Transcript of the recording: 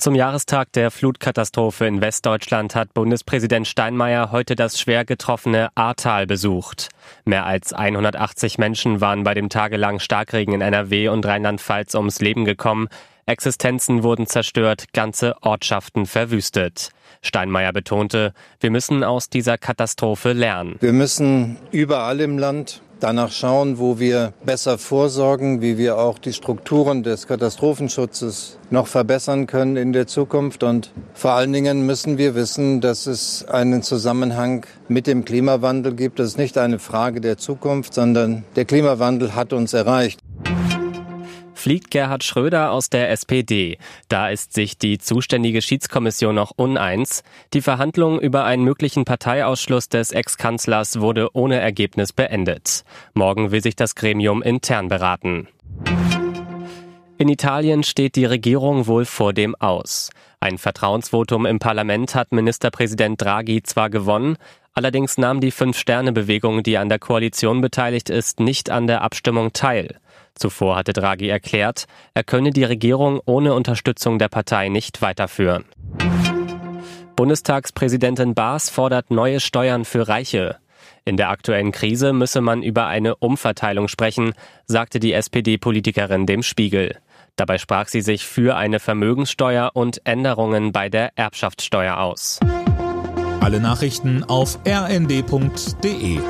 Zum Jahrestag der Flutkatastrophe in Westdeutschland hat Bundespräsident Steinmeier heute das schwer getroffene Ahrtal besucht. Mehr als 180 Menschen waren bei dem tagelangen Starkregen in NRW und Rheinland-Pfalz ums Leben gekommen. Existenzen wurden zerstört, ganze Ortschaften verwüstet. Steinmeier betonte, wir müssen aus dieser Katastrophe lernen. Wir müssen überall im Land danach schauen, wo wir besser vorsorgen, wie wir auch die Strukturen des Katastrophenschutzes noch verbessern können in der Zukunft. Und vor allen Dingen müssen wir wissen, dass es einen Zusammenhang mit dem Klimawandel gibt. Das ist nicht eine Frage der Zukunft, sondern der Klimawandel hat uns erreicht fliegt Gerhard Schröder aus der SPD. Da ist sich die zuständige Schiedskommission noch uneins. Die Verhandlung über einen möglichen Parteiausschluss des Ex-Kanzlers wurde ohne Ergebnis beendet. Morgen will sich das Gremium intern beraten. In Italien steht die Regierung wohl vor dem Aus. Ein Vertrauensvotum im Parlament hat Ministerpräsident Draghi zwar gewonnen, allerdings nahm die Fünf-Sterne-Bewegung, die an der Koalition beteiligt ist, nicht an der Abstimmung teil. Zuvor hatte Draghi erklärt, er könne die Regierung ohne Unterstützung der Partei nicht weiterführen. Bundestagspräsidentin Baas fordert neue Steuern für Reiche. In der aktuellen Krise müsse man über eine Umverteilung sprechen, sagte die SPD-Politikerin dem Spiegel. Dabei sprach sie sich für eine Vermögenssteuer und Änderungen bei der Erbschaftssteuer aus. Alle Nachrichten auf rnd.de